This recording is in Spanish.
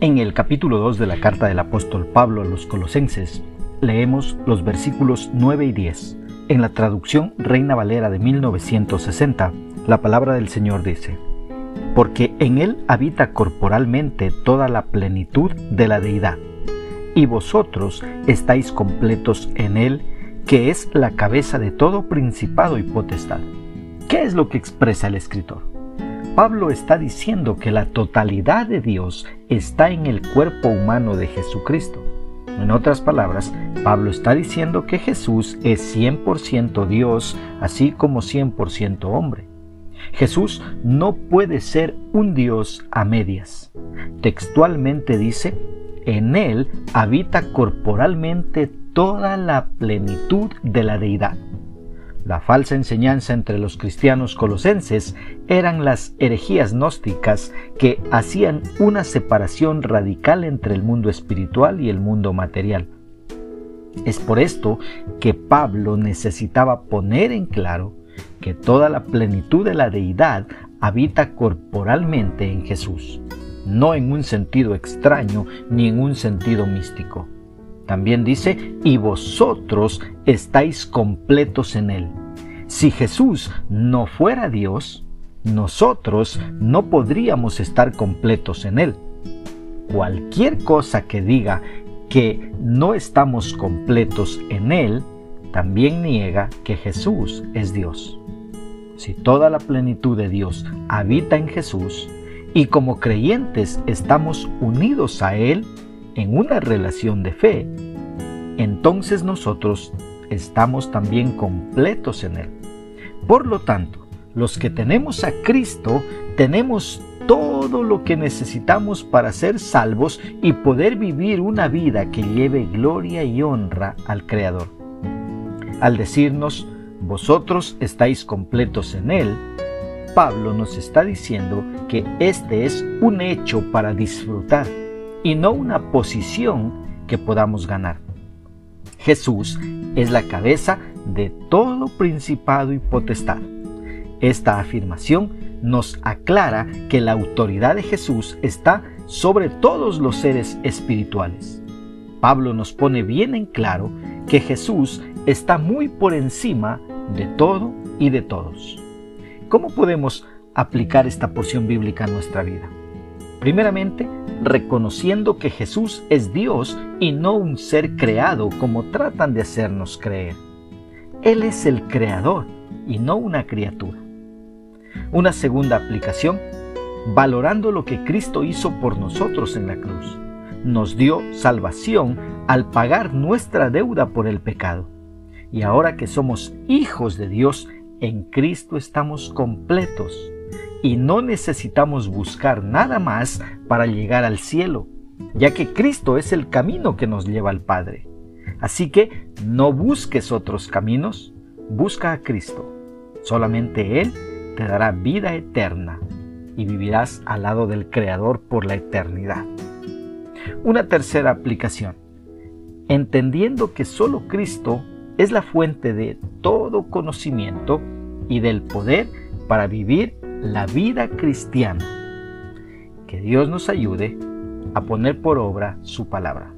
En el capítulo 2 de la carta del apóstol Pablo a los colosenses, leemos los versículos 9 y 10. En la traducción Reina Valera de 1960, la palabra del Señor dice, Porque en Él habita corporalmente toda la plenitud de la deidad, y vosotros estáis completos en Él, que es la cabeza de todo principado y potestad. ¿Qué es lo que expresa el escritor? Pablo está diciendo que la totalidad de Dios está en el cuerpo humano de Jesucristo. En otras palabras, Pablo está diciendo que Jesús es 100% Dios, así como 100% hombre. Jesús no puede ser un Dios a medias. Textualmente dice, en Él habita corporalmente toda la plenitud de la deidad. La falsa enseñanza entre los cristianos colosenses eran las herejías gnósticas que hacían una separación radical entre el mundo espiritual y el mundo material. Es por esto que Pablo necesitaba poner en claro que toda la plenitud de la deidad habita corporalmente en Jesús, no en un sentido extraño ni en un sentido místico. También dice, y vosotros estáis completos en Él. Si Jesús no fuera Dios, nosotros no podríamos estar completos en Él. Cualquier cosa que diga que no estamos completos en Él, también niega que Jesús es Dios. Si toda la plenitud de Dios habita en Jesús y como creyentes estamos unidos a Él, en una relación de fe, entonces nosotros estamos también completos en Él. Por lo tanto, los que tenemos a Cristo tenemos todo lo que necesitamos para ser salvos y poder vivir una vida que lleve gloria y honra al Creador. Al decirnos, vosotros estáis completos en Él, Pablo nos está diciendo que este es un hecho para disfrutar y no una posición que podamos ganar. Jesús es la cabeza de todo principado y potestad. Esta afirmación nos aclara que la autoridad de Jesús está sobre todos los seres espirituales. Pablo nos pone bien en claro que Jesús está muy por encima de todo y de todos. ¿Cómo podemos aplicar esta porción bíblica a nuestra vida? Primeramente, reconociendo que Jesús es Dios y no un ser creado como tratan de hacernos creer. Él es el creador y no una criatura. Una segunda aplicación, valorando lo que Cristo hizo por nosotros en la cruz. Nos dio salvación al pagar nuestra deuda por el pecado. Y ahora que somos hijos de Dios, en Cristo estamos completos y no necesitamos buscar nada más para llegar al cielo, ya que Cristo es el camino que nos lleva al Padre. Así que no busques otros caminos, busca a Cristo. Solamente Él te dará vida eterna y vivirás al lado del Creador por la eternidad. Una tercera aplicación. Entendiendo que solo Cristo es la fuente de todo conocimiento y del poder para vivir la vida cristiana. Que Dios nos ayude a poner por obra su palabra.